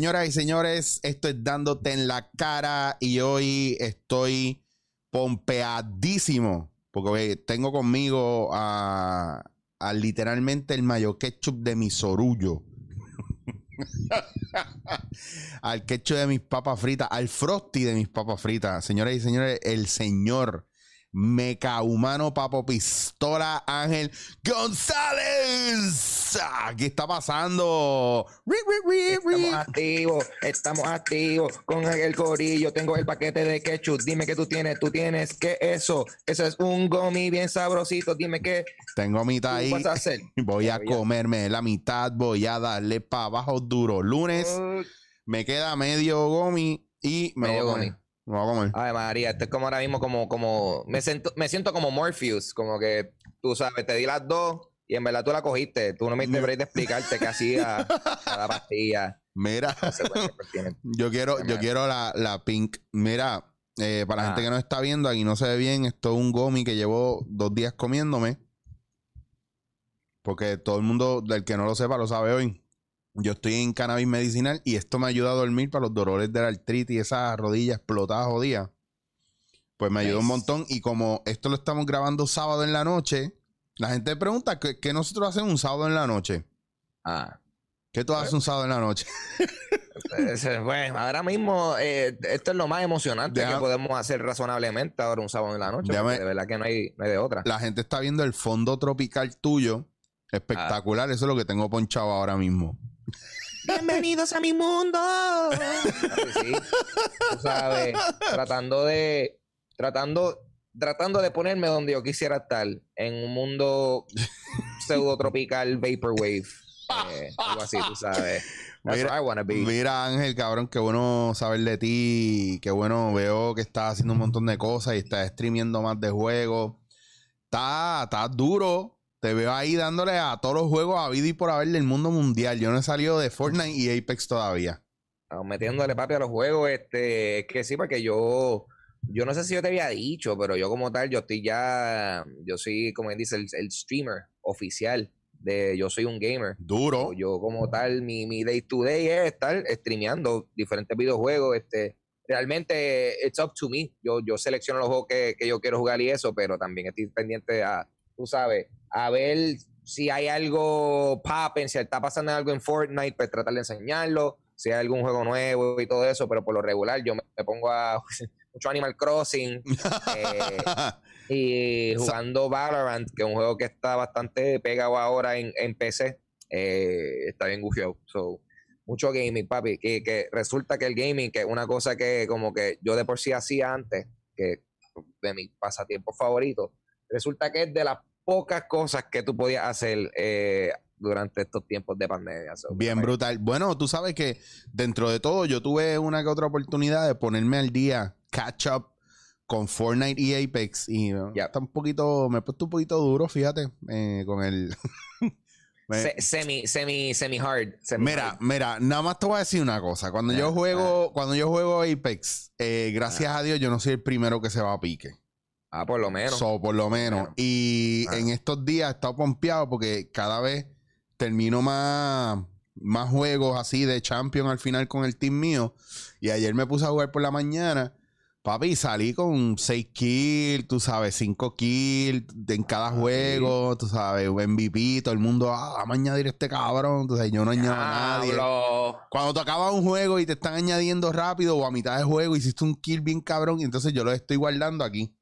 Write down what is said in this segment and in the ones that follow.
Señoras y señores, esto es dándote en la cara y hoy estoy pompeadísimo porque tengo conmigo a, a literalmente el mayo ketchup de mi sorullo. al ketchup de mis papas fritas, al frosty de mis papas fritas. Señoras y señores, el señor Meca Humano Papo Pistola Ángel González. ¿Qué está pasando? Estamos activos, estamos activos con el corillo. Tengo el paquete de ketchup. Dime qué tú tienes. Tú tienes, ¿qué es eso? Eso es un gummy bien sabrosito. Dime qué Tengo mitad ahí. vas a hacer. Voy a comerme la mitad, voy a darle para abajo duro. Lunes Uh, me queda medio gomi y me Medio gomi. Me voy a comer. Ay, María, esto es como ahora mismo, como, como, me siento, me siento como Morpheus, como que tú sabes, te di las dos y en verdad tú la cogiste. Tú no me diste break de explicarte qué hacía cada pastilla. Mira, yo quiero, yo quiero la, la pink. Mira, eh, para la Ah. gente que no está viendo, aquí no se ve bien. Esto es un gomi que llevo dos días comiéndome. Porque todo el mundo, del que no lo sepa, lo sabe hoy. Yo estoy en cannabis medicinal y esto me ayuda a dormir para los dolores de la artritis y esas rodillas explotadas jodidas. Pues me ayuda un montón. Y como esto lo estamos grabando sábado en la noche, la gente pregunta ¿qué, qué nosotros hacemos un sábado en la noche? Ah. ¿Qué tú haces un sábado en la noche? Ese, Bueno, ahora mismo eh, esto es lo más emocionante Deja- que podemos hacer razonablemente ahora un sábado en la noche. Déjame- de verdad que no hay, no hay de otra. La gente está viendo el fondo tropical tuyo. Espectacular. Eso es lo que tengo ponchado ahora mismo. Bienvenidos a mi mundo. sí, tú sabes, tratando de, tratando, tratando de ponerme donde yo quisiera estar, en un mundo pseudo tropical vaporwave, eh, algo así, tú sabes. That's Mira- where I wanna be. Mira, Ángel, cabrón, qué bueno saber de ti. Qué bueno, veo que estás haciendo un montón de cosas y estás streamiendo más de juegos. Estás está duro. Te veo ahí dándole a todos los juegos a vida y por haber del mundo mundial. Yo no he salido de Fortnite y Apex todavía. Estamos metiéndole papi a los juegos, este, es que sí, porque yo, yo no sé si yo te había dicho, pero yo como tal, yo estoy ya, yo soy, como él dice, el, el streamer oficial de Yo Soy un Gamer. Duro. Yo como tal, mi, mi day to day es estar streameando diferentes videojuegos. Este, realmente, it's up to me. Yo, yo selecciono los juegos que, que yo quiero jugar y eso, pero también estoy pendiente a, tú sabes, a ver si hay algo popping, si está pasando algo en Fortnite, pues tratar de enseñarlo. Si hay algún juego nuevo y todo eso, pero por lo regular yo me, me pongo a mucho Animal Crossing eh, y jugando Valorant, que es un juego que está bastante pegado ahora en, en PC. eh, está bien gufiado. So, mucho gaming, papi. Que, que resulta que el gaming, que es una cosa que como que yo de por sí hacía antes, que de mis pasatiempos favoritos, resulta que es de las pocas cosas que tú podías hacer eh, durante estos tiempos de pandemia. So, Bien brutal. Bueno, tú sabes que dentro de todo yo tuve una que otra oportunidad de ponerme al día, catch up con Fortnite y Apex y uh, Ya. está un poquito, me he puesto un poquito duro, fíjate, eh, con el... me- semi, semi, semi hard. semi Mira, hard. mira, nada más te voy a decir una cosa. Cuando yo Ah, juego, cuando yo juego Apex, eh, gracias a Dios yo no soy el primero que se va a pique. Ah, por lo menos. So, por lo menos. Y Ah. en estos días he estado pompeado porque cada vez termino más, más juegos así de champion al final con el team mío. Y ayer me puse a jugar por la mañana. Papi, salí con 6 kills, tú sabes, 5 kills en cada Ah, juego, tú sabes, MVP, todo el mundo, ah, vamos a añadir este cabrón, tú sabes, yo no añado a nadie. Cuando te acabas un juego y te están añadiendo rápido o a mitad de juego hiciste un kill bien cabrón y entonces yo lo estoy guardando aquí.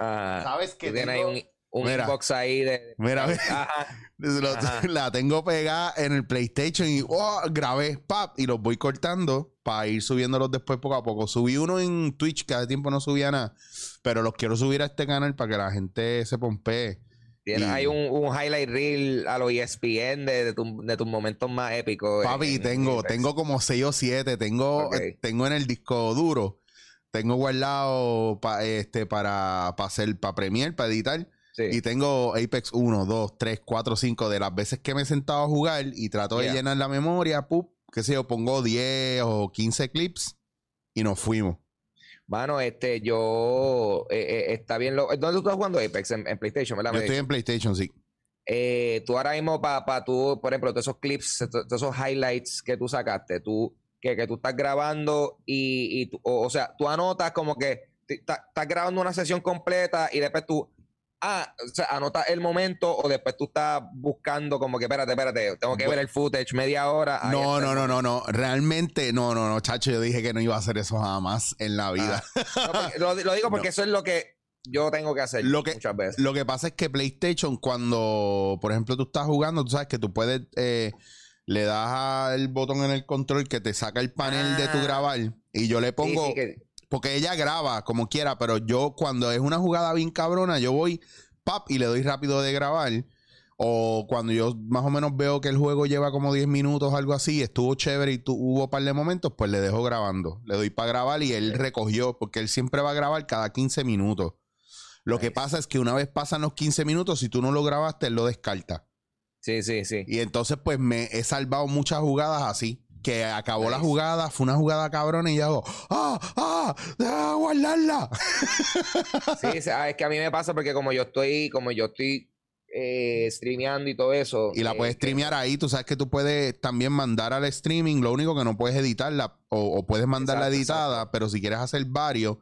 Ah, ¿Sabes tienes tengo? ahí un, un Mira. inbox ahí de. Mira, ve. Ajá. Lo- Ajá. la tengo pegada en el PlayStation y oh, grabé, pap, y los voy cortando para ir subiéndolos después poco a poco. Subí uno en Twitch, que hace tiempo no subía nada, pero los quiero subir a este canal para que la gente se pompee. Tienes Y- ahí un, un highlight reel a los E ESPN de, de, tu- de tus momentos más épicos. en- Papi, en tengo, tengo como 6 o 7, tengo, eh, tengo en el disco duro, tengo guardado pa- este, para, para hacer, para Premiere, para editar. Sí. Y tengo Apex 1, 2, 3, 4, 5 de las veces que me he sentado a jugar y trato de Yeah. llenar la memoria, pup, qué sé yo, pongo 10 o 15 clips y nos fuimos. Mano, este, yo. eh, eh, está bien. Lo, ¿Dónde tú estás jugando Apex? En, en PlayStation, ¿verdad? Yo estoy en PlayStation, sí. eh, tú ahora mismo, para tú, por ejemplo, todos esos clips, to- todos esos highlights que tú sacaste, tú, que, que tú estás grabando y, y tú- o, o sea, tú anotas como que estás grabando una sesión completa y después tú, ah, o sea, anotas el momento o después tú estás buscando como que, espérate, espérate, tengo que ver el footage media hora. ahí No, no, no, no, no. Realmente, no, no, no, chacho. Yo dije que no iba a hacer eso jamás en la vida. No, porque- lo, lo digo porque eso es lo que yo tengo que hacer Lo que- muchas veces. Lo que pasa es que PlayStation, cuando, por ejemplo, tú estás jugando, tú sabes que tú puedes, eh, le das al botón en el control que te saca el panel de tu Ah. grabar. Y yo le pongo, sí, que- porque ella graba como quiera, pero yo cuando es una jugada bien cabrona, yo voy, pap, y le doy rápido de grabar. O cuando yo más o menos veo que el juego lleva como 10 minutos, algo así, estuvo chévere y tu- hubo un par de momentos, pues le dejo grabando. Le doy para grabar y él recogió, porque él siempre va a grabar cada 15 minutos. Lo que pasa es que una vez pasan los 15 minutos, si tú no lo grabaste, él lo descarta. Sí, sí, sí. Y entonces, pues me he salvado muchas jugadas así. Que acabó la Nice. jugada, fue una jugada cabrona y yo hago, ¡ah! ¡ah! ¡Deja guardarla! Sí, ah, es que a mí me pasa porque como yo estoy, como yo estoy eh, streameando y todo eso. Y la eh, puedes que- streamear ahí. Tú sabes que tú puedes también mandar al streaming. Lo único que no puedes editarla o, o puedes mandarla Exacto, editada. Pero si quieres hacer varios,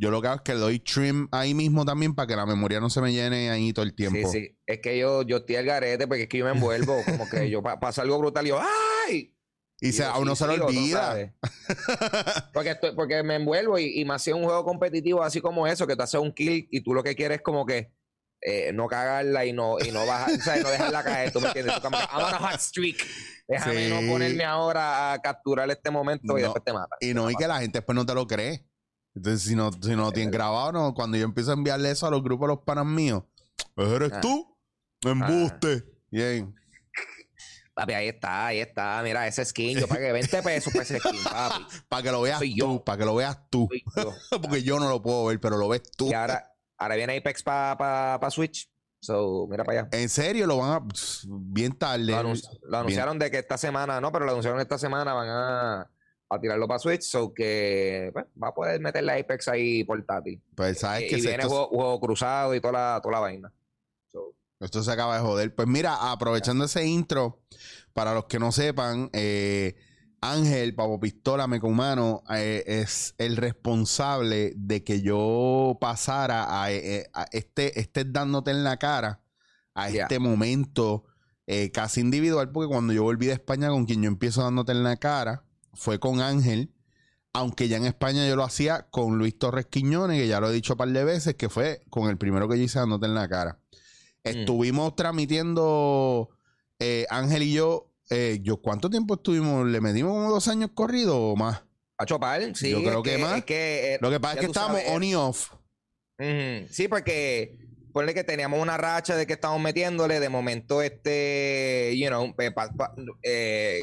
yo lo que hago es que le doy trim ahí mismo también para que la memoria no se me llene ahí todo el tiempo. Sí, sí. Es que yo, yo estoy al garete porque es que yo me envuelvo. como que yo pa- pasa algo brutal y yo, ¡ay! Y se, yo- a uno se tú olvida. porque, estoy, porque me envuelvo y, y más si es un juego competitivo así como eso, que tú haces un kill y tú lo que quieres es como que eh, no cagarla y no, y no bajar, o sea, no dejarla caer, ¿tú me entiendes? Tú como que, I'm on a hot streak. Déjame Sí. no ponerme ahora a capturar este momento y después te mata. Y no, y que la gente después no te lo cree. Entonces, si no, si no lo tienen grabado, no, cuando yo empiezo a enviarle eso a los grupos de los panas míos, pues eres Ah. tú. Embuste. Bien. Papi, ahí está, ahí está. Mira, ese skin, yo pagué 20 pesos por ese skin, papi. Para que lo veas Soy tú, para que lo veas tú. Yo. Porque yo no lo puedo ver, pero lo ves tú. Y ahora, ahora viene Apex para pa, pa Switch. So, mira para allá. En serio, lo van a. Bien tarde. Lo, anunci- lo anunciaron de que esta semana, no, pero lo anunciaron esta semana, van a, a tirarlo para Switch, so que pues, va a poder meterle Apex ahí portátil. Pues sabes y que y viene esto, juego, juego cruzado y toda la, toda la vaina. So, esto se acaba de joder. Pues mira, aprovechando ese intro, para los que no sepan, eh, Ángel, Pavo Pistola, Mecumano, eh, es el responsable de que yo pasara a, eh, a este, este dándote en la cara a este momento eh, casi individual, porque cuando yo volví de España con quien yo empiezo dándote en la cara, fue con Ángel. Aunque ya en España yo lo hacía con Luis Torres Quiñones, que ya lo he dicho un par de veces, que fue con el primero que yo hice dándote en la cara. Estuvimos transmitiendo eh, Ángel y yo. eh, yo, ¿cuánto tiempo estuvimos? ¿Le metimos como dos años corrido o más? a chopar, sí. Yo creo que más. es que, eh, Lo que pasa es que estábamos sabes, on y off. Sí, porque ponle que teníamos una racha de que estábamos metiéndole, de momento este, you know, eh, pa- pa- eh,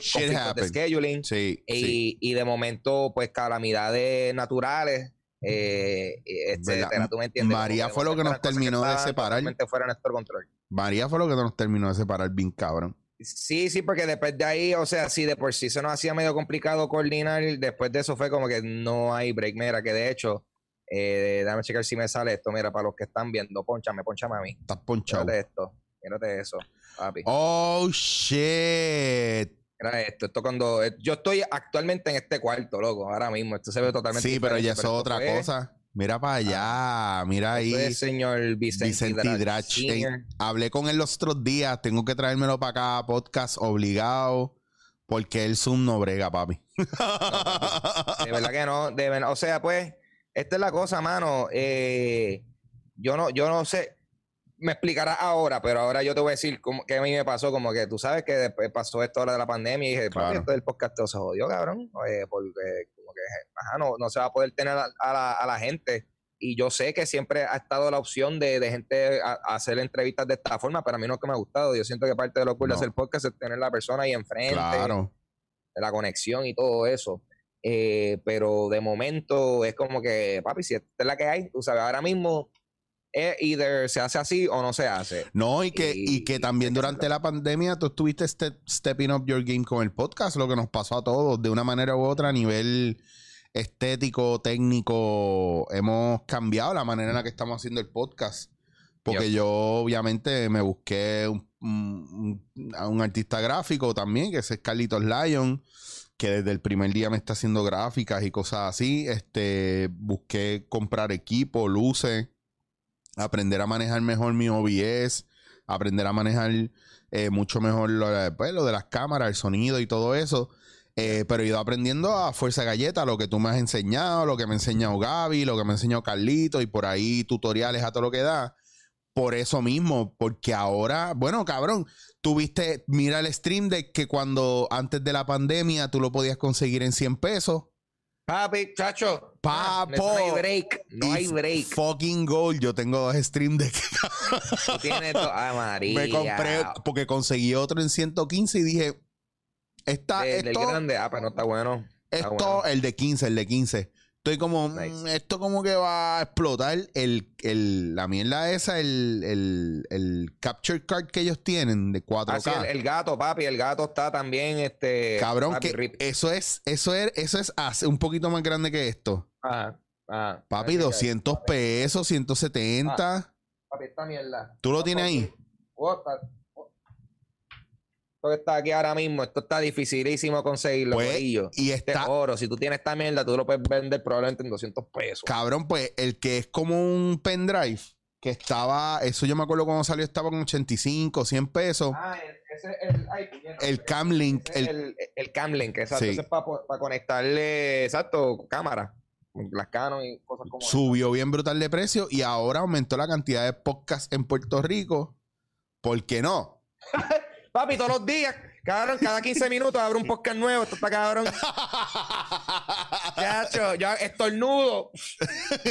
de scheduling. Sí, y, sí. y de momento, pues calamidades naturales, eh, etcétera, ¿Verdad? tú me entiendes. María fue lo que nos terminó de separar. fuera nuestro control. María fue lo que nos terminó de separar bien cabrón. Sí, sí, porque después de ahí, o sea, si de por sí se nos hacía medio complicado coordinar, después de eso fue como que no hay break, mira, que de hecho, eh, déjame checar si me sale esto, mira, para los que están viendo, ponchame, ponchame a mí. Estás ponchado. Mírate esto, mírate eso, papi. Oh, shit. Mira esto, esto cuando, eh, yo estoy actualmente en este cuarto, loco, ahora mismo, esto se ve totalmente Sí, pero ya es otra fue- cosa. Mira para allá. Mira ahí. es señor Vicente, Vicente Drach hablé con él los otros días. Tengo que traérmelo para acá, podcast obligado. Porque el Zoom no brega, papi. De verdad que no, de o sea, pues, esta es la cosa, mano. eh, yo no, yo no sé, me explicarás ahora, pero ahora yo te voy a decir cómo, qué a mí me pasó, como que tú sabes que después pasó esto ahora de la pandemia y dije, Claro. esto del podcast todo se jodió, cabrón, eh, porque como que, ajá, no, no se va a poder tener a, a la, a la gente. Y yo sé que siempre ha estado la opción de, de gente a, hacer entrevistas de esta forma, pero a mí no es que me ha gustado. Yo siento que parte de lo cool de No. hacer podcast es tener la persona ahí enfrente claro. de la conexión y todo eso. Eh, pero de momento es como que, papi, si esta es la que hay, tú sabes, ahora mismo es either se hace así o no se hace. No, y que, y, Y- que también durante la pandemia tú estuviste step- stepping up your game con el podcast, lo que nos pasó a todos, de una manera u otra, a nivel estético, técnico, hemos cambiado la manera en la que estamos haciendo el podcast. Porque yo obviamente me busqué un, un, a un artista gráfico también, que es Carlitos Lyon, que desde el primer día me está haciendo gráficas y cosas así. Este, busqué comprar equipo, luces, aprender a manejar mejor mi OBS, aprender a manejar eh, mucho mejor pues, lo de las cámaras, el sonido y todo eso. Eh, pero he ido aprendiendo a fuerza galleta lo que tú me has enseñado, lo que me ha enseñado Gaby, lo que me ha enseñado Carlito y por ahí tutoriales a todo lo que da. Por eso mismo, porque ahora, bueno, cabrón, tuviste, mira el stream de que cuando antes de la pandemia tú lo podías conseguir en 100 pesos. Papi, chacho. Papo. No hay break. No hay break. Fucking gold. Yo tengo dos stream de Tú tienes to- Ay, María. me compré porque conseguí otro en 115 y dije, del esto, grande. Ah, pues no está bueno. Está esto, bueno. el de 15, el de 15. Estoy como, Nice. mm, esto como que va a explotar el, el, la mierda esa, el, el, el capture card que ellos tienen de 4K. Ah, sí, el, gato, papi, el gato está también, este... Cabrón, papi, que rip. eso es, eso es, eso es hace- un poquito más grande que esto. Ajá, ajá. Papi, Así que, 200 pesos, 170. Papi, esta mierda. ¿Tú lo tienes ahí? Oh, está- que está aquí ahora mismo, esto está dificilísimo conseguirlo, Pues, y Este oro, si tú tienes esta mierda, tú lo puedes vender probablemente en 200 pesos. cabrón, pues el que es como un pendrive, que estaba, eso yo me acuerdo cuando salió, estaba con 85, 100 pesos. Ah, ese es el... ay, puñeta, El Camlink, el- el, exacto. Sí. Ese es para conectarle, exacto, cámara. Las Canon y cosas como Subió bien brutal de precio y ahora aumentó la cantidad de podcasts en Puerto Rico. ¿Por qué no? Papi, todos los días, cabrón, cada 15 minutos abre un podcast nuevo. Esto está cabrón. Chacho, yo estornudo.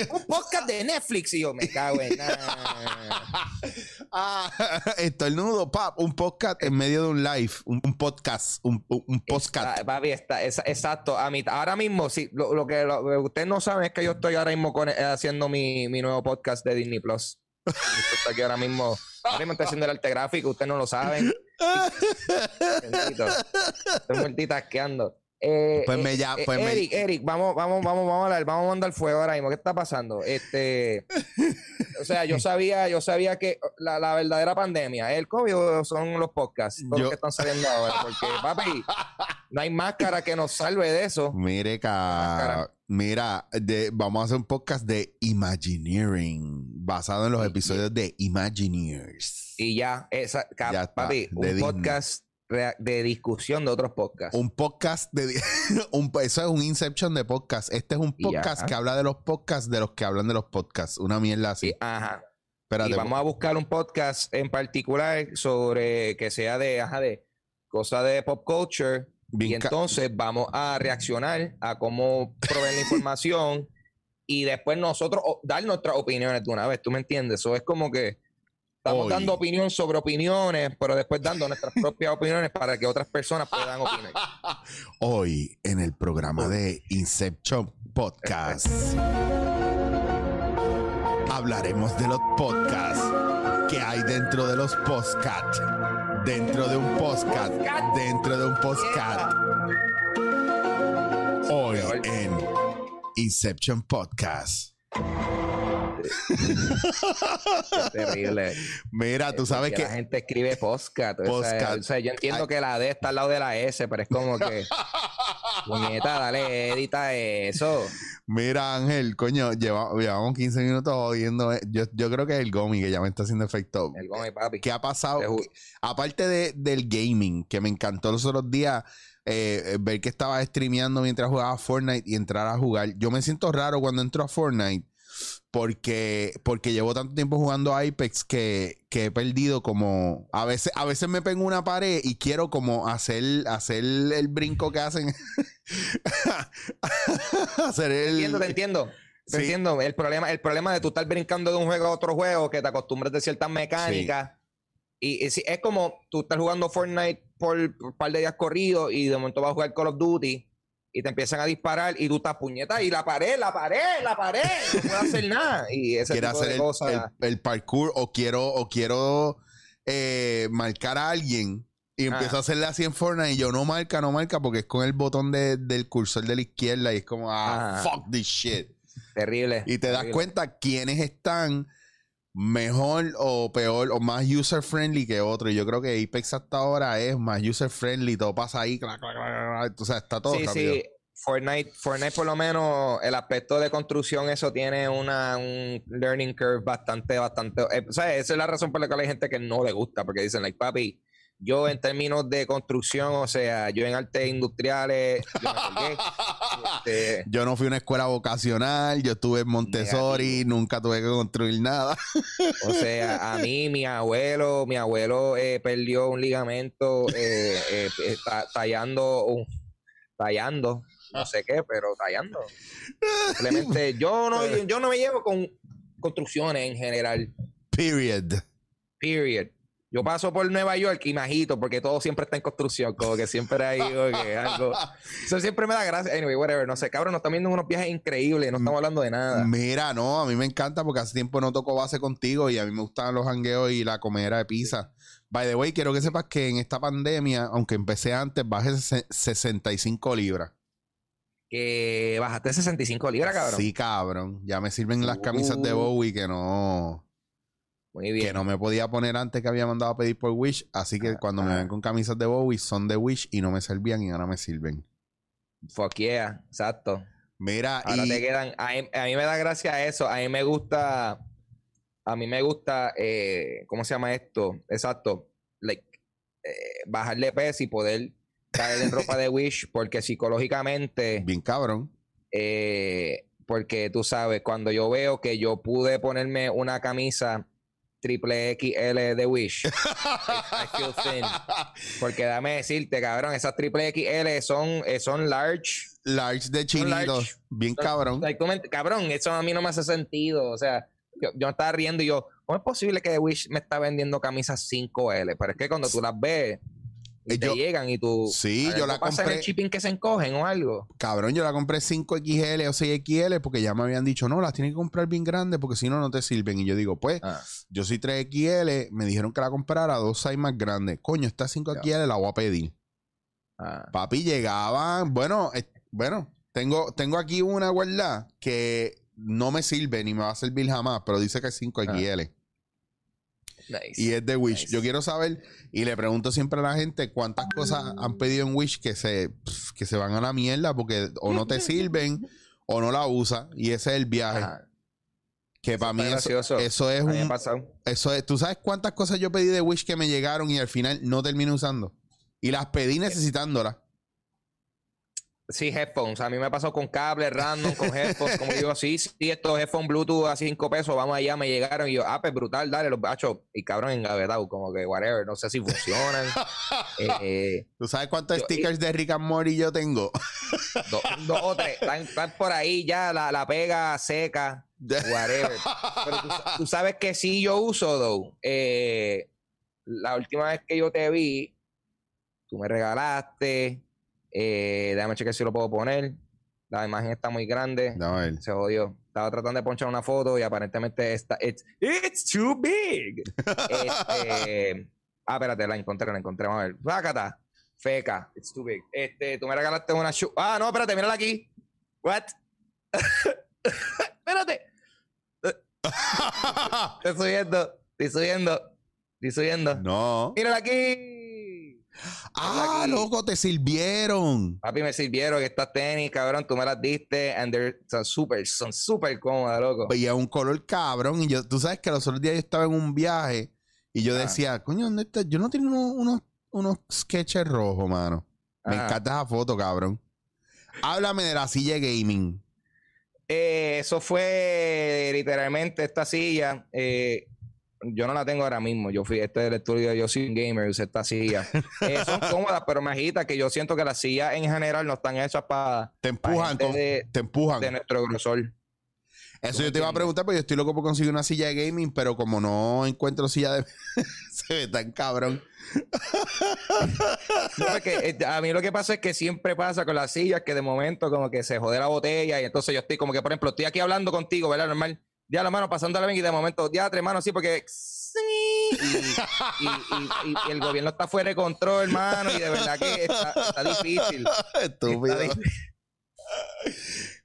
Un podcast de Netflix y yo me cago en nada. ah, estornudo, pap, un podcast en medio de un live, un, un podcast, un, un, podcast. Está- papi, está, exacto. A mí, ahora mismo, sí, lo, lo que, lo ustedes no saben es que yo estoy ahora mismo con- eh, haciendo mi, mi nuevo podcast de Disney Plus. Esto está aquí ahora mismo. Ahora mismo estoy haciendo el arte gráfico, ustedes no lo saben. Estoy multitasqueando. Eh, Pues me eh, ya- eh, pues me- Eric, Eric, vamos, vamos, vamos, vamos a hablar, vamos a mandar fuego ahora mismo. ¿Qué está pasando? Este, o sea, yo sabía, yo sabía que la, la verdadera pandemia, ¿es el COVID son los podcasts, todos Yo- los que están saliendo ahora, porque papi, no hay máscara que nos salve de eso. Mire, ca- mira, de- vamos a hacer un podcast de Imagineering, basado en los episodios de Imagineers. Y ya, esa, ca- Ya está, papi, un Disney. podcast de discusión de otros podcasts. Un podcast de... un, eso es un Inception de podcast. Este es un ya. podcast que habla de los podcasts de los que hablan de los podcasts. Una mierda así. Y- ajá. Espérate. y vamos a buscar un podcast en particular sobre que sea de, ajá, de cosas de pop culture. bien y entonces vamos a reaccionar a cómo proveer la información y después nosotros dar nuestras opiniones de una vez. ¿Tú me entiendes? Eso es como que estamos Hoy. dando opinión sobre opiniones, pero después dando nuestras propias opiniones para que otras personas puedan opinar. Hoy en el programa de Inception Podcast hablaremos de los podcasts que hay dentro de los podcasts. Dentro de un podcast. Dentro de un podcast. Hoy en Inception Podcast. Terrible. Mira, tú sabes que la gente escribe podcast. o sea, Podcast. o sea, yo entiendo que la D está al lado de la S, pero es como que. Puñeta, dale, edita eso. Mira, Ángel, coño, lleva- llevamos 15 minutos oyendo. Yo, yo creo que es el Gomi que ya me está haciendo efecto. El Gómez, papi. ¿Qué ha pasado? Aparte de- del gaming, que me encantó los otros días, eh, eh, ver que estaba streameando mientras jugaba Fortnite y entrar a jugar. Yo me siento raro cuando entro a Fortnite porque, porque llevo tanto tiempo jugando Apex que, que he perdido como... A veces, a veces me pego en una pared y quiero como hacer, hacer el brinco que hacen. hacer Te el... entiendo, te entiendo. Te Sí. entiendo. El problema, el problema de tú estar brincando de un juego a otro juego, que te acostumbras de ciertas mecánicas. Y, y sí, es como tú estás jugando Fortnite por un par de días corridos y de momento vas a jugar Call of Duty y te empiezan a disparar y tú estás puñeta y la pared, la pared, la pared, no puedo hacer nada. Y ese quiero tipo hacer de el, cosas. el- el parkour o quiero o quiero eh, marcar a alguien y empiezo Ah. a hacerle así en Fortnite y yo no marca, no marca porque es con el botón de- del cursor de la izquierda y es como, ah, Ah. fuck this shit. Terrible. Y te das cuenta quiénes están mejor o peor o más user friendly que otro. Y yo creo que Apex hasta ahora es más user friendly, todo pasa ahí, clac, clac, clac, o sea, está todo Sí, rápido. sí. Fortnite, Fortnite por lo menos el aspecto de construcción eso tiene una un learning curve bastante bastante eh, o sea, esa es la razón por la cual hay gente que no le gusta porque dicen like papi yo en términos de construcción o sea yo en artes industriales yo este, Yo no fui a una escuela vocacional, yo estuve en Montessori, nunca tuve que construir nada. o sea a mí mi abuelo mi abuelo eh, perdió un ligamento eh, eh, eh, ta- tallando un tallando no sé qué pero tallando Simplemente yo no, yo no me llevo con construcciones en general. Period. Period. Yo paso por Nueva York y me agito porque todo siempre está en construcción, como que siempre hay algo. Eso siempre me da gracia. Anyway, whatever. No sé, cabrón, nos están viendo unos viajes increíbles, no estamos hablando de nada. Mira, no, a mí me encanta porque hace tiempo no toco base contigo y a mí me gustan los hangueos y la comedera de pizza. By the way, quiero que sepas que en esta pandemia, aunque empecé antes, bajé ses- 65 libras. Que bajaste 65 libras, cabrón. Sí, cabrón. Ya me sirven las camisas de Uh. Bowie que no, Muy bien. que no me podía poner antes que había mandado a pedir por Wish. Así que Ah, cuando me ah. ven con camisas de Bowie son de Wish y no me servían y ahora me sirven. Fuck yeah, exacto. Mira, Ahora y te quedan. A mí, a mí me da gracia eso. A mí me gusta. A mí me gusta. eh, ¿Cómo se llama esto? Exacto. Like, eh, bajarle peso y poder caer en ropa de Wish. Porque psicológicamente. bien cabrón. eh, porque tú sabes, cuando yo veo que yo pude ponerme una camisa triple XL de Wish. I feel thin. Porque dame decirte, cabrón, esas triple XL son, eh, son large. Large de Son chinito. large. Bien cabrón. Like, tú me- cabrón, eso a mí no me hace sentido. O sea, yo, yo me estaba riendo y yo, ¿cómo es posible que Wish me está vendiendo camisas 5L? Pero es que cuando tú las ves y te yo- llegan y tú. Sí, ¿algo yo la pasa en compré- el shipping que se encogen o algo? Cabrón, yo la compré 5XL o 6XL porque ya me habían dicho, no, las tienes que comprar bien grandes porque si no, no te sirven. Y yo digo, pues, Ah, yo soy 3XL, me dijeron que la comprara dos size más grandes. Coño, esta 5XL la voy a pedir. ah. Papi, llegaban, bueno, eh, bueno, tengo, tengo aquí una guardada que no me sirve ni me va a servir jamás, pero dice que es 5XL. Nice. Y es de Wish. Nice. Yo quiero saber, y le pregunto siempre a la gente cuántas cosas han pedido en Wish que se, que se van a la mierda porque o no te sirven o no la usas. Y ese es el viaje. Ajá. Que para mí eso, eso es un... Eso es, ¿Tú sabes cuántas cosas yo pedí de Wish que me llegaron y al final no terminé usando? Y las pedí necesitándolas. Sí, headphones. A mí me pasado con cables random, con headphones. Como digo, sí, sí, estos headphones Bluetooth a 5 pesos, vamos allá, me llegaron. Y yo, ah, pues brutal, dale, los bachos. Y cabrón, engavetado, como que whatever, no sé si funcionan. eh, ¿Tú sabes cuántos Yo- stickers de Rick and Morty yo tengo? dos, o tres, están, están por ahí ya, la, la pega seca, whatever. Pero tú sabes que sí yo uso, though. Eh, la última vez que yo te vi, tú me regalaste. Eh, déjame chequear si lo puedo poner. La imagen está muy grande. No, él. Se jodió. Estaba tratando de ponchar una foto y aparentemente está. It's, it's too big. Este, ah, espérate, la encontré, la encontré. Vamos a ver. Fácata. Feca. It's too big. Este, tú me regalaste una shoe. Ah, no, espérate, mírala aquí. What? espérate. Estoy subiendo. Estoy subiendo. Estoy subiendo. no. Mírala aquí. Ah, aquí. loco, te sirvieron. Papi, me sirvieron estas tenis, cabrón. Tú me las diste. And they're, son súper, son súper cómodas, loco. Y es un color cabrón. Y yo, tú sabes que los otros días yo estaba en un viaje y yo Ah. decía, coño, ¿dónde está? Yo no tengo unos, unos, unos sketches rojos, mano. Me encanta esa foto, cabrón. Háblame de la silla gaming. Eh, eso fue literalmente esta silla. eh, yo no la tengo ahora mismo. Yo fui, este es el estudio, yo soy un gamer, usé esta silla. Eh, son cómodas, pero me agita que yo siento que las sillas en general no están hechas para Te empujan, con- de, te empujan. de nuestro grosor. Eso ¿Tú yo te iba a preguntar, porque yo estoy loco por conseguir una silla de gaming, pero como no encuentro silla de... Se ve tan cabrón. No, porque, eh, a mí lo que pasa es que siempre pasa con las sillas que de momento como que se jode la botella y entonces yo estoy como que, por ejemplo, estoy aquí hablando contigo, ¿verdad? Normal. Ya la mano pasándola bien y de momento, ya tres manos, sí, porque... Y, y- y- y- y el gobierno está fuera de control, hermano, y de verdad que está, está difícil. Estúpido. Está difícil.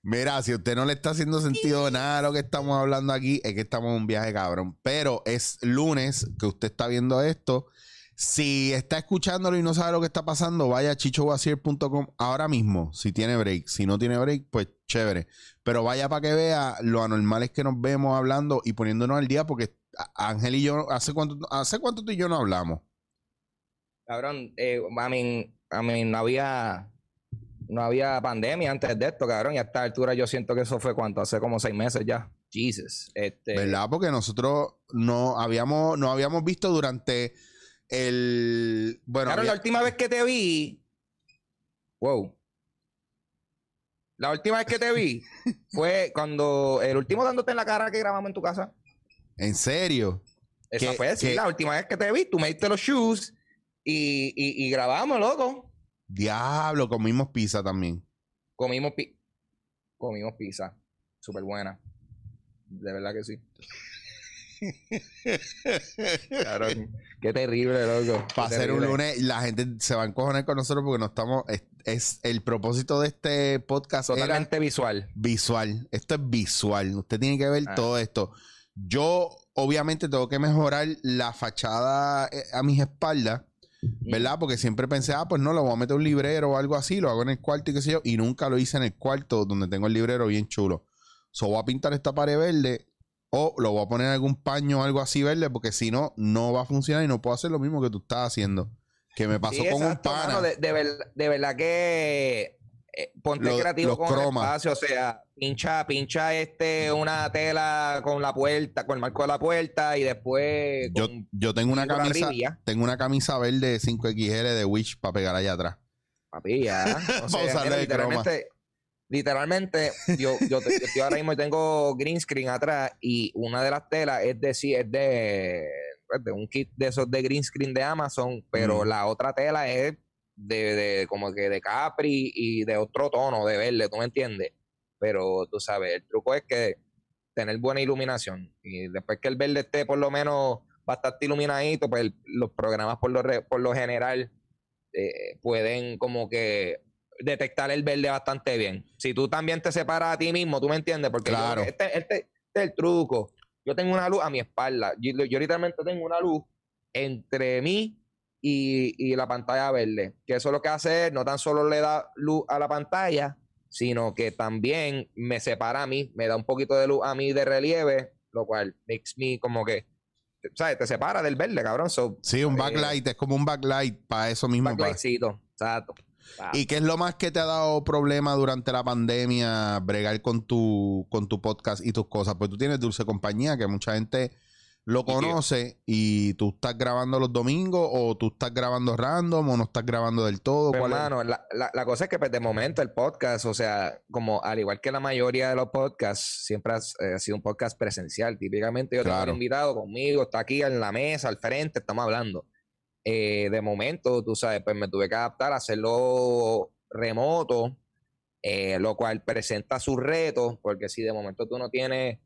Mira, si a usted no le está haciendo sentido nada de lo que estamos hablando aquí, es que estamos en un viaje cabrón. Pero es lunes que usted está viendo esto. Si está escuchándolo y no sabe lo que está pasando, vaya a chichowasier.com ahora mismo, si tiene break. Si no tiene break, pues chévere. Pero vaya para que vea lo anormal es que nos vemos hablando y poniéndonos al día, porque Ángel y yo, ¿hace cuánto, hace cuánto tú y yo no hablamos? Cabrón, eh, a mí, no había no había pandemia antes de esto, cabrón. Y a esta altura yo siento que eso fue cuánto, hace como seis meses ya. Jesus. Este... ¿Verdad? Porque nosotros no habíamos, no habíamos visto durante el. Bueno. Claro, la última vez que te vi. Wow. La última vez que te vi fue cuando. El último dándote en la cara que grabamos en tu casa. ¿En serio? Esa fue, sí, la última vez que te vi. Tú me diste los shoes y, y, grabamos, loco. Diablo, comimos pizza también. Comimos, pi comimos pizza. Súper buena. De verdad que sí. Qué terrible, loco. Para ser un lunes, la gente se va a encojonar con nosotros porque no estamos. Es, el propósito de este podcast. Totalmente visual. Visual. Esto es visual. Usted tiene que ver ah. todo esto. Yo, obviamente, tengo que mejorar la fachada eh, a mis espaldas. ¿Verdad? Porque siempre pensé, ah, pues no, lo voy a meter un librero o algo así, lo hago en el cuarto y qué sé yo, y nunca lo hice en el cuarto donde tengo el librero bien chulo. So voy a pintar esta pared verde o lo voy a poner en algún paño o algo así verde, porque si no, no va a funcionar y no puedo hacer lo mismo que tú estás haciendo. Que me pasó con un pana. de, verdad que eh, ponte creativo con el espacio, o sea, pincha, pincha este una tela con la puerta, con el marco de la puerta y después. Yo, yo tengo una camisa, tengo una camisa verde 5XL de Wish para pegar allá atrás. Papi, ya. O sea, literalmente, literalmente, yo, yo, yo, ahora mismo tengo green screen atrás y una de las telas es de, es de, pues, de un kit de esos de green screen de Amazon, pero la otra tela es de, de, como que de Capri y de otro tono de verde, ¿tú me entiendes? Pero tú sabes, el truco es que tener buena iluminación y después que el verde esté por lo menos bastante iluminadito, pues los programas por lo, por lo general eh, pueden como que detectar el verde bastante bien. Si tú también te separas a ti mismo, tú me entiendes, porque claro. este, este, este, es el truco. Yo tengo una luz a mi espalda. Yo, yo literalmente tengo una luz entre mí y, y, la pantalla verde. Que eso lo que hace no tan solo le da luz a la pantalla, sino que también me separa a mí, me da un poquito de luz a mí de relieve, lo cual makes me como que, ¿sabes? Te separa del verde, cabrón. sí, un eh, backlight, es como un backlight para eso mismo. Backlightcito, exacto. ¿Y qué es lo más que te ha dado problema durante la pandemia bregar con tu, con tu podcast y tus cosas? Pues tú tienes Dulce Compañía, que mucha gente lo conoce y tú estás grabando los domingos o tú estás grabando random o no estás grabando del todo. Pues, hermano, la, la, cosa es que pues, de momento el podcast, o sea, como al igual que la mayoría de los podcasts, siempre eh, ha sido un podcast presencial. Típicamente yo tengo un invitado conmigo, está aquí en la mesa, al frente, estamos hablando. Eh, de momento, tú sabes, pues me tuve que adaptar a hacerlo remoto, eh, lo cual presenta sus retos, porque si de momento tú no tienes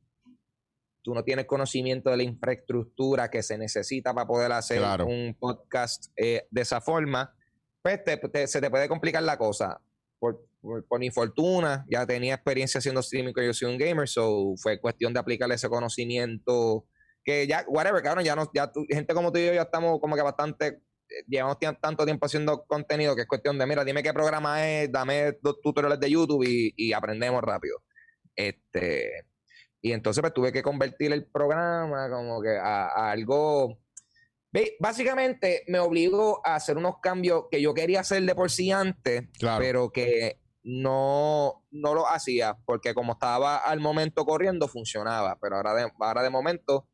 tú no tienes conocimiento de la infraestructura que se necesita para poder hacer un podcast eh, de esa forma, pues se te puede complicar la cosa. Por, por, mi fortuna, ya tenía experiencia haciendo streaming, yo soy un gamer, so fue cuestión de aplicarle ese conocimiento que ya, whatever, cabrón, ya, no, ya gente como tú y yo ya estamos como que bastante, eh, llevamos tanto tiempo haciendo contenido que es cuestión de, mira, dime qué programa es, dame dos tutoriales de YouTube y, aprendemos rápido. Este, y entonces pues tuve que convertir el programa como que a, algo... Básicamente me obligó a hacer unos cambios que yo quería hacer de por sí antes, pero que no, no lo hacía, porque como estaba al momento corriendo, funcionaba. Pero ahora de, ahora de momento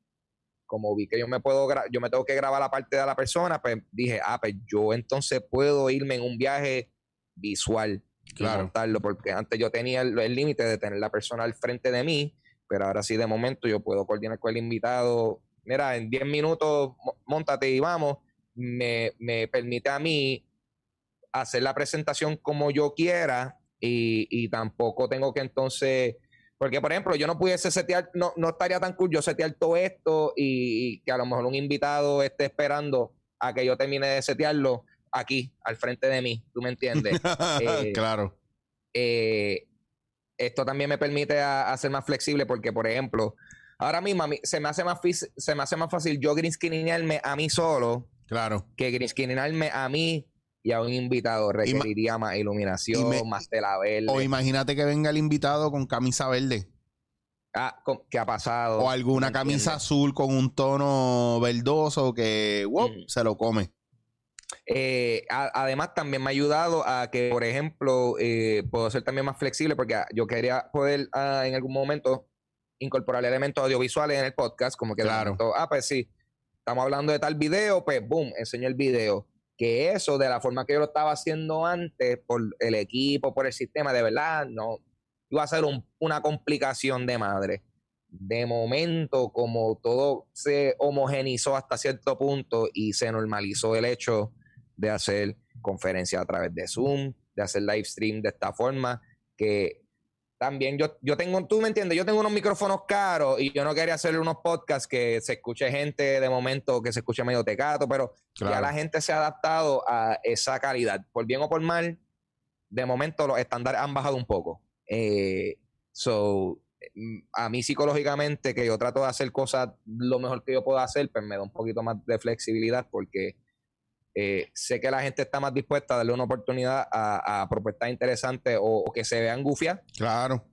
como vi que yo me puedo yo me tengo que grabar la parte de la persona, pues dije, ah, pues yo entonces puedo irme en un viaje visual claro. y montarlo, porque antes yo tenía el límite de tener la persona al frente de mí, pero ahora sí de momento yo puedo coordinar con el invitado, mira, en 10 minutos montate y vamos, me, me permite a mí hacer la presentación como yo quiera y, y tampoco tengo que entonces porque, por ejemplo, yo no pudiese setear, no, no estaría tan cool yo setear todo esto y, que a lo mejor un invitado esté esperando a que yo termine de setearlo aquí, al frente de mí. ¿Tú me entiendes? Eh, claro. Eh, esto también me permite a, a ser más flexible porque, por ejemplo, ahora mismo mí, se, me hace más se me hace más fácil yo green a mí solo Claro. que green a mí y a un invitado. Requeriría más iluminación, me- más tela verde. O imagínate que venga el invitado con camisa verde. Ah, con- ¿Qué ha pasado? O alguna ¿Me camisa azul con un tono verdoso que wow, se lo come. Eh, a- además, también me ha ayudado a que, por ejemplo, eh, puedo ser también más flexible porque ah, yo quería poder ah, en algún momento incorporar elementos audiovisuales en el podcast, como que Claro. momento, ah, pues sí, estamos hablando de tal video, pues boom, enseño el video. Que eso, de la forma que yo lo estaba haciendo antes, por el equipo, por el sistema, de verdad, no, iba a ser un- una complicación de madre. De momento, como todo se homogenizó hasta cierto punto y se normalizó el hecho de hacer conferencias a través de Zoom, de hacer live stream de esta forma, que también yo, yo tengo, tú me entiendes, yo tengo unos micrófonos caros y yo no quería hacer unos podcasts que se escuche gente de momento que se escuche medio tecato, pero ya la gente se ha adaptado a esa calidad. Por bien o por mal, de momento los estándares han bajado un poco. Eh, so, a mí psicológicamente, que yo trato de hacer cosas lo mejor que yo puedo hacer, pues me da un poquito más de flexibilidad porque eh, sé que la gente está más dispuesta a darle una oportunidad a, a propuestas interesantes o, o que se vean gufias Claro.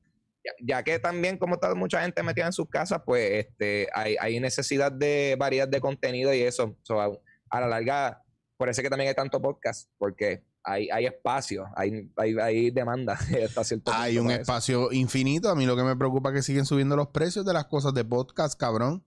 ya, ya que también como está mucha gente metida en sus casas, pues este, hay, hay necesidad de variedad de contenido y eso. So, a, a la larga, por eso es que también hay tanto podcast, porque hay, hay espacio, hay, hay, hay demanda. cierto Hay un eso. espacio infinito. A mí lo que me preocupa es que siguen subiendo los precios de las cosas de podcast, cabrón.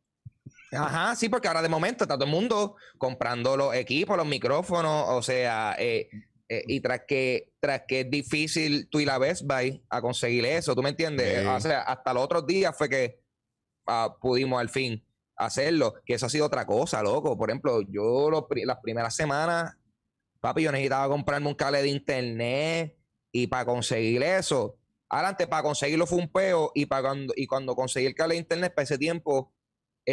Ajá, sí, porque ahora de momento está todo el mundo comprando los equipos, los micrófonos, o sea, eh, eh, y tras que, tras que es difícil tú ir a Best Buy a conseguir eso, ¿tú me entiendes? Sí. O sea, hasta los otros días fue que ah, pudimos al fin hacerlo, que eso ha sido otra cosa, loco. Por ejemplo, yo los las primeras semanas, papi, yo necesitaba comprarme un cable de internet y para conseguir eso, adelante, para conseguirlo fue un peo y, para cuando, y cuando conseguí el cable de internet, para ese tiempo,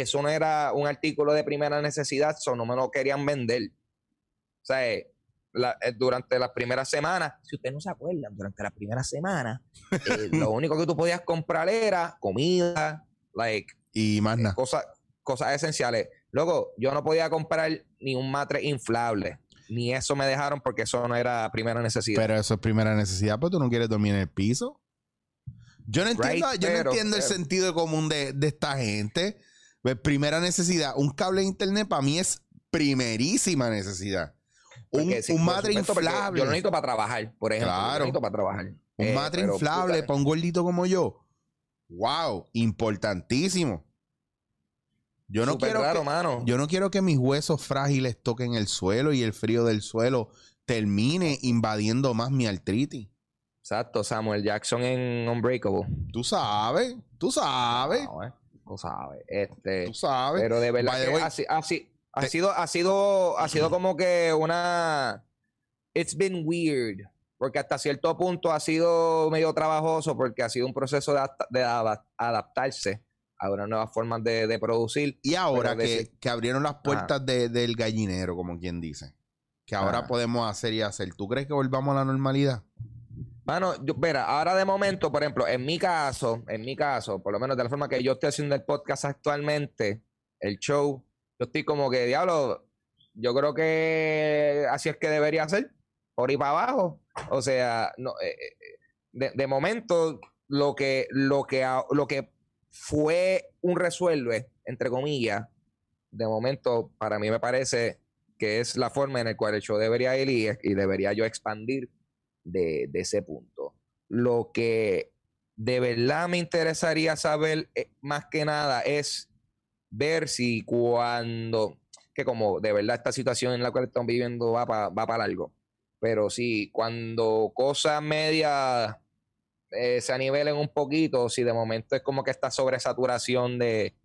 eso no era un artículo de primera necesidad, eso no me lo querían vender. O sea, eh, la- eh, durante las primeras semanas, si ustedes no se acuerdan, durante las primeras semanas, eh, lo único que tú podías comprar era comida, like, Y más nada. cosas, cosas esenciales. Luego, yo no podía comprar ni un matre inflable, ni eso me dejaron porque eso no era primera necesidad. Pero eso es primera necesidad, pues tú no quieres dormir en el piso. Yo no entiendo, Right, yo no pero- entiendo el pero- sentido común de, de esta gente. Pues, primera necesidad, un cable de internet para mí es primerísima necesidad. Un, sí, un porque inflable. Yo lo necesito para trabajar, por ejemplo. yo lo Claro. necesito para trabajar. Un Eh, pero, inflable puta, para un gordito como yo. Wow, importantísimo. Yo no, quiero raro, que, mano. yo no quiero que mis huesos frágiles toquen el suelo y el frío del suelo termine invadiendo más mi artritis. Exacto, Samuel Jackson en Unbreakable. Tú sabes, tú sabes, Wow, eh, Tú sabes. Este, tú sabes. pero de verdad que ha, sido, ha sido, ha sido como que una. It's been weird. Porque hasta cierto punto ha sido medio trabajoso porque ha sido un proceso de, adapta- de adap- adaptarse a unas nuevas formas de, de producir. Y ahora que, decir- que abrieron las puertas de- del gallinero, como quien dice, que ahora Ajá. podemos hacer y hacer, ¿tú crees que volvamos a la normalidad? Mano, yo, mira, ahora de momento, por ejemplo, en mi caso, en mi caso, por lo menos de la forma que yo estoy haciendo el podcast actualmente, el show, yo estoy como que, diablo, yo creo que así es que debería ser, por ir para abajo. O sea, no, eh, eh, de, de momento, lo que, lo, que, lo que fue un resuelve, entre comillas, de momento, para mí me parece que es la forma en la cual el show debería ir y, y debería yo expandir de, ese punto. Lo que de verdad me interesaría saber eh, más que nada es ver si cuando, que como de verdad esta situación en la cual estamos viviendo va para va pa largo, pero si cuando cosas medias eh, se anivelen un poquito, si de momento es como que esta sobresaturación de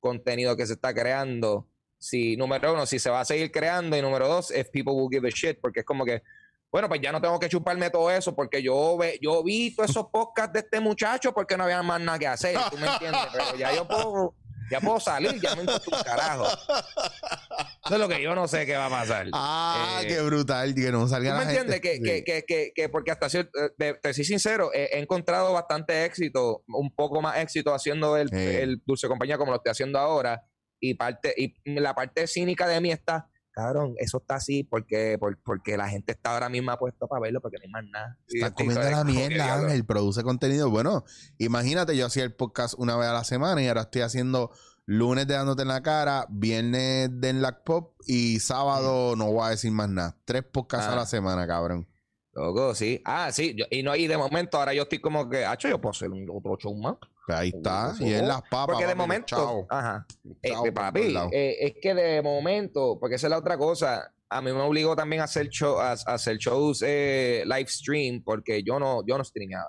contenido que se está creando, si número uno, si se va a seguir creando y número dos, if people will give a shit, porque es como que bueno, pues ya no tengo que chuparme todo eso porque yo ve, yo vi todos esos podcasts de este muchacho porque no había más nada que hacer, ¿tú me entiendes? Pero ya yo puedo, Ya puedo salir, ya me importa un carajo. Eso es lo que yo no sé qué va a pasar. Ah, Eh, qué brutal. Que no salga ¿Tú me la gente. entiendes? Que, que, que, que, que porque hasta cierto, eh, de- te soy sincero, he, he encontrado bastante éxito, un poco más éxito haciendo el, el dulce compañía como lo estoy haciendo ahora. Y parte, y la parte cínica de mí está, cabrón, eso está así porque, por- porque la gente está ahora mismo puesto para verlo porque no hay más nada. Estás comiendo la mierda. Ángel. Produce contenido. Bueno, imagínate, yo hacía el podcast una vez a la semana y ahora estoy haciendo lunes de dándote en la cara, viernes de Enlac Pop y sábado no voy a decir más nada. Tres podcasts a Ah. la semana, cabrón. Loco, sí. Ah, sí. yo- y no, y de momento ahora yo estoy como que, hacho, yo puedo hacer un otro show más. Pues ahí está. Eso. Y en las papas. Porque de papi, momento, chao. ajá. Eh, Chao, eh, papi, eh, es que de momento, porque esa es la otra cosa, a mí me obligó también a hacer, show, a, a hacer shows eh, live stream porque yo no, yo no streameaba.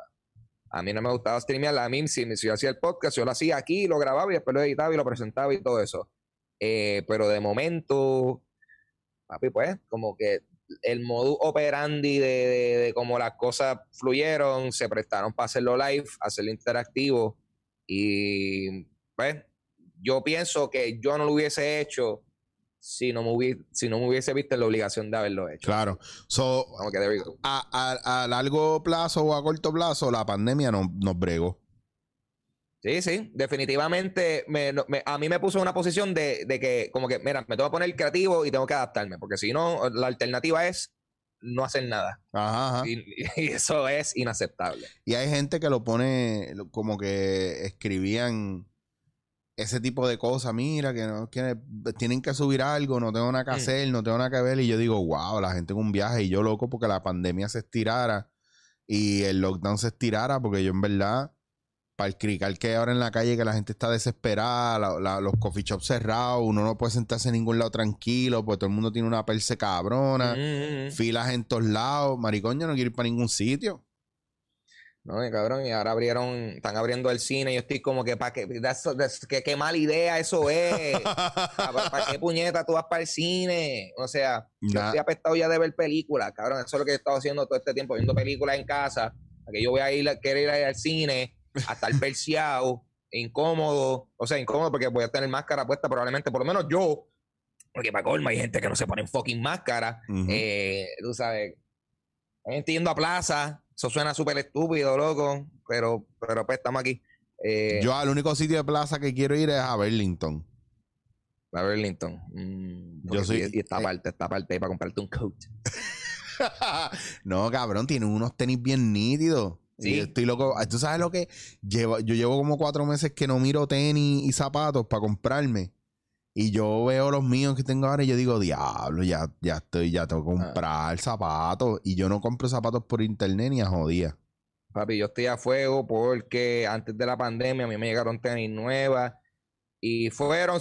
A mí no me gustaba streamear. A mí, si, si yo hacía el podcast, yo lo hacía aquí, lo grababa y después lo editaba y lo presentaba y todo eso. Pero de momento, papi, pues, como que el modus operandi de, de, de cómo las cosas fluyeron, se prestaron para hacerlo live, hacerlo interactivo. Y pues, yo pienso que yo no lo hubiese hecho si no me hubiese, si no me hubiese visto en la obligación de haberlo hecho. Claro. So, Como que there we go. a, a- a largo plazo o a corto plazo, la pandemia no- nos bregó. Sí, sí, definitivamente me- a mí me puso en una posición de, de que, como que, mira, me tengo que poner creativo y tengo que adaptarme, porque si no, la alternativa es no hacer nada. Ajá, ajá. Y, y eso es inaceptable. Y hay gente que lo pone como que escribían ese tipo de cosas. Mira, que, no, que tienen que subir algo, no tengo nada que Mm. hacer, no tengo nada que ver. Y yo digo, wow, la gente en un viaje. Y yo loco porque la pandemia se estirara y el lockdown se estirara, porque yo en verdad, para el crical que hay ahora en la calle, que la gente está desesperada, la- la- los coffee shops cerrados, uno no puede sentarse en ningún lado tranquilo, porque todo el mundo tiene una perse cabrona. Mm, mm. Filas en todos lados. Maricón, yo no quiero ir para ningún sitio. No, y cabrón, y ahora abrieron, están abriendo el cine. y Yo estoy como que, para qué, that's- that's- qué, qué mala idea eso es. ¿Para qué puñeta tú vas para el cine? O sea, yo Nah. estoy apestado ya de ver películas, cabrón. Eso es lo que he estado haciendo todo este tiempo, viendo películas en casa. Para que yo voy a ir, a querer ir al cine, a estar perseado, incómodo. O sea, incómodo porque voy a tener máscara puesta, probablemente, por lo menos yo. Porque para colma hay gente que no se pone fucking máscara. Eh, tú sabes, hay gente yendo a plaza, eso suena súper estúpido, loco, pero, pero pues estamos aquí. Eh, Yo al único sitio de plaza que quiero ir es a Burlington. a Burlington. Mm, Yo soy- Y, y esta eh. parte, esta parte ahí para comprarte un coat. no, cabrón, tiene unos tenis bien nítidos. Sí. Y estoy loco. Ah, ¿Tú sabes lo que? Llevo, yo llevo como cuatro meses que no miro tenis y zapatos para comprarme. Y yo veo los míos que tengo ahora y yo digo, diablo, ya, ya estoy, ya tengo que Ah. comprar zapatos. Y yo no compro zapatos por internet ni a jodía. Papi, yo estoy a fuego porque antes de la pandemia a mí me llegaron tenis nuevas y fueron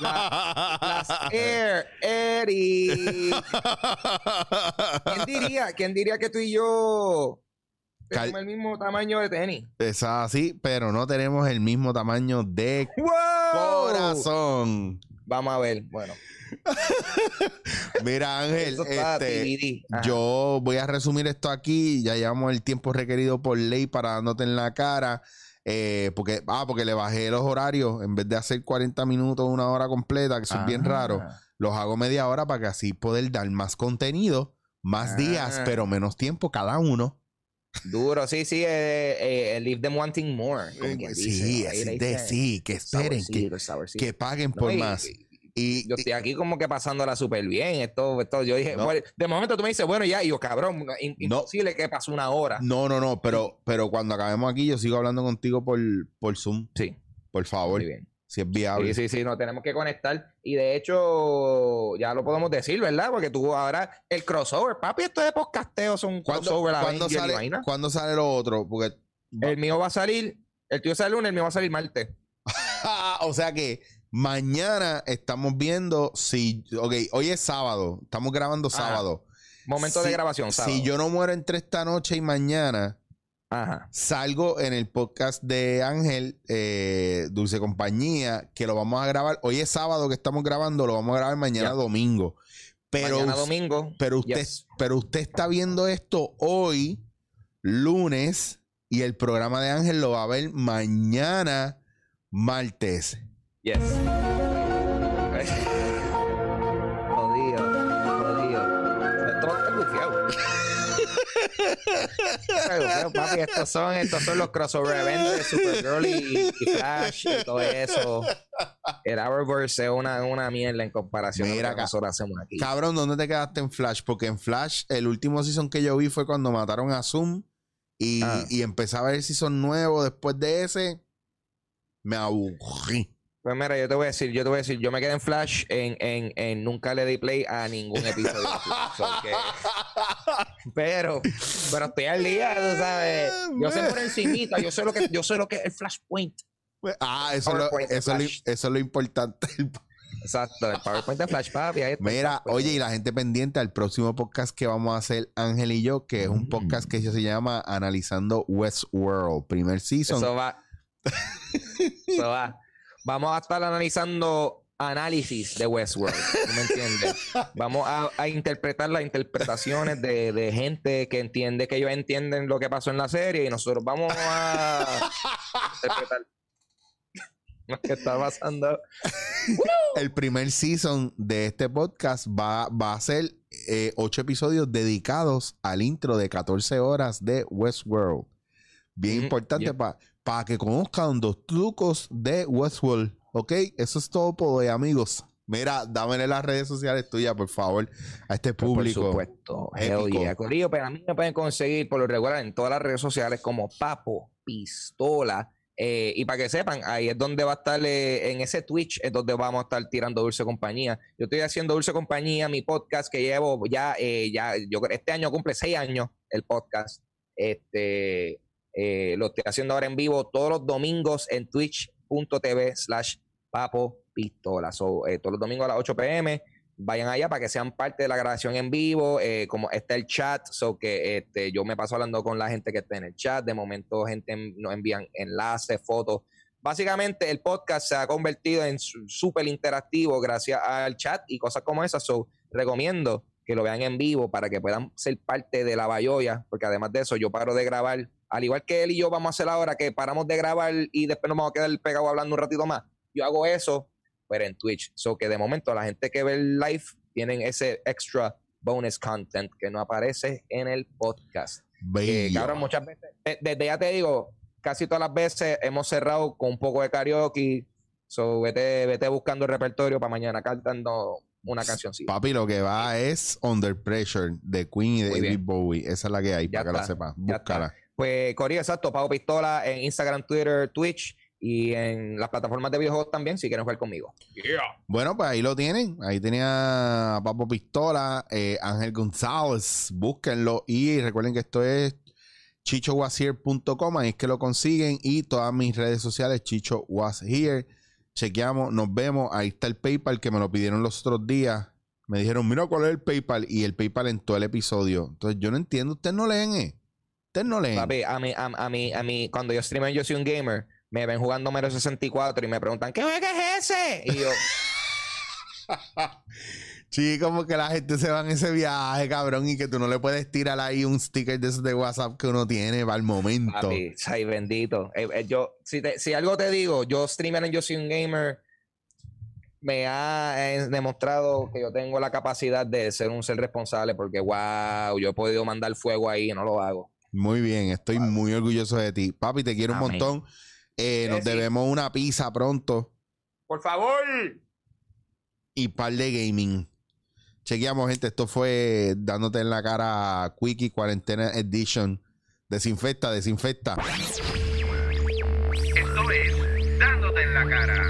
Las Air Eric. ¿Quién diría, ¿Quién diría que tú y yo tenemos el mismo tamaño de tenis? Es así, pero no tenemos el mismo tamaño de ¡Wow! corazón. Vamos a ver. Bueno, Mira, Ángel, este. Yo voy a resumir esto aquí. Ya llevamos el tiempo requerido por ley para dándote en la cara. Eh, porque, ah, porque le bajé los horarios. En vez de hacer 40 minutos, una hora completa, que eso es bien Ah. raro, los hago media hora para que así poder dar más contenido, más Ah. días, pero menos tiempo cada uno. Duro, sí, sí. Eh, eh, leave them wanting more. como quien sí, dice. así Ahí de dice, sí, que esperen, que, saborcito, que paguen No, por y- más. Y, Yo estoy aquí como que pasándola súper bien. Esto, esto, yo dije, No. bueno, de momento tú me dices, bueno, ya, y yo, cabrón, no, imposible que pase una hora. no, no, no, pero, pero cuando acabemos aquí, yo sigo hablando contigo por, por Zoom. Sí, Por favor, muy bien. si es viable. Sí, sí, sí, nos tenemos que conectar. Y de hecho, ya lo podemos decir, ¿verdad? Porque tú ahora, el crossover, papi, esto de podcasteo son ¿Cuándo, crossover. cuándo y sale. ¿Cuándo sale lo otro? Porque El mío va a salir, el tuyo sale lunes, el mío va a salir martes. o sea que mañana estamos viendo si. Ok, hoy es sábado. Estamos grabando Ajá. sábado. Momento de grabación, sábado. Si yo no muero entre esta noche y mañana, Ajá. salgo en el podcast de Ángel, eh, Dulce Compañía, que lo vamos a grabar. Hoy es sábado que estamos grabando, lo vamos a grabar mañana domingo. Pero, Mañana domingo. pero usted, Yes. pero usted está viendo esto hoy, lunes, Y el programa de Ángel lo va a ver mañana, martes. Yes. jodido, jodido. Esto bufiado, papi, estos son, estos son los crossover events de Supergirl y, y Flash y todo eso. El Hourverse es una, una mierda en comparación Mira a lo que acá. nosotros hacemos aquí. Cabrón, ¿dónde te quedaste en Flash? Porque en Flash, el último season que yo vi fue cuando mataron a Zoom y, Ah. y empecé a ver el season nuevo después de ese. Me aburrí. Pues mira, yo te voy a decir, yo te voy a decir, yo me quedé en Flash en, en, en nunca le di play a ningún episodio. de Flash, so que- pero, pero estoy al día, tú sabes. Yo sé por encimita, yo sé lo que, yo sé lo que es el Flashpoint. Ah, eso, es lo, PowerPoint eso, es lo- Flash. eso es lo importante. Exacto, el PowerPoint de Flash, papi. ahí está. Mira, oye, y la gente pendiente al próximo podcast que vamos a hacer Ángel y yo, que es un Mm. podcast que se llama Analizando Westworld, primer season. Eso va. Eso va. Vamos a estar analizando análisis de Westworld. ¿tú ¿Me entiendes? Vamos a, a interpretar las interpretaciones de, de gente que entiende que ellos entienden lo que pasó en la serie y nosotros vamos a interpretar lo que está pasando. El primer season de este podcast va, va a ser eh, ocho episodios dedicados al intro de 14 horas de Westworld. Bien importante yeah. para que conozcan los trucos de Westworld. ¿Ok? Eso es todo por hoy, amigos. Mira, dámele las redes sociales tuyas, por favor, a este público. Por supuesto. Hell yeah. Corillo, pero a mí me pueden conseguir por lo regular en todas las redes sociales como Papo Pistola. Eh, y para que sepan, ahí es donde va a estar, eh, en ese Twitch, es donde vamos a estar tirando Dulce Compañía. Yo estoy haciendo Dulce Compañía, mi podcast que llevo ya, eh, ya yo creo- este año cumple seis años el podcast. Este, eh, lo estoy haciendo ahora en vivo todos los domingos en twitch.tv slash papo pistola. So, eh, todos los domingos a las 8 pm. Vayan allá para que sean parte de la grabación en vivo. eh, como está el chat, so que este, yo me paso hablando con la gente que está en el chat. De momento, gente en- nos envían enlaces, fotos. Básicamente, el podcast se ha convertido en súper interactivo gracias al chat y cosas como esas. So, recomiendo que lo vean en vivo para que puedan ser parte de la Bayoya, porque además de eso, yo paro de grabar. Al igual que él y yo vamos a hacer ahora, que paramos de grabar y después nos vamos a quedar pegados hablando un ratito más. Yo hago eso, pero en Twitch. So que de momento la gente que ve el live tienen ese extra bonus content que no aparece en el podcast. Que, cabrón, muchas veces, de- desde ya te digo, casi todas las veces hemos cerrado con un poco de karaoke. So vete, vete buscando el repertorio para mañana cantando una cancioncita. Papi, lo que va es Under Pressure de Queen y de David. Bowie. Esa es la que hay, Ya para que está, sepas. Búscala. Pues, Corillo, exacto, Pago Pistola en Instagram, Twitter, Twitch y en las plataformas de videojuegos también, si quieren jugar conmigo. Bueno, pues ahí lo tienen. Ahí tenía a Papo Pistola, eh, Ángel González. Búsquenlo. Y recuerden que esto es chichowasier.com. Ahí es que lo consiguen. Y todas mis redes sociales, Chicho Was Here. Chequeamos, nos vemos. Ahí está el PayPal que me lo pidieron los otros días. Me dijeron, mira cuál es el PayPal. Y el PayPal en todo el episodio. Entonces yo no entiendo. Ustedes no leen, ¿eh? No leen. Papi, a mí, a, a mí, a mí, cuando yo streameo Yo Soy Un Gamer, me ven jugando Mario 64 y me preguntan, ¿qué juego es ese? Y yo, Sí, como que la gente se va en ese viaje, cabrón, y que tú no le puedes tirar ahí un sticker de esos de WhatsApp que uno tiene para el momento. papi, ay, bendito. Eh, eh, yo, si, te- si algo te digo, yo streamer en Yo Soy Un Gamer me ha eh, demostrado que yo tengo la capacidad de ser un ser responsable porque, wow, yo he podido mandar fuego ahí y no lo hago. Muy bien, estoy muy orgulloso de ti. Papi, te quiero un montón. Eh, nos sí. debemos una pizza pronto Por favor. y par de gaming. Chequeamos, gente. Esto fue dándote en la cara Quickie Cuarentena Edition. Desinfecta, desinfecta. Esto es Dándote en la cara.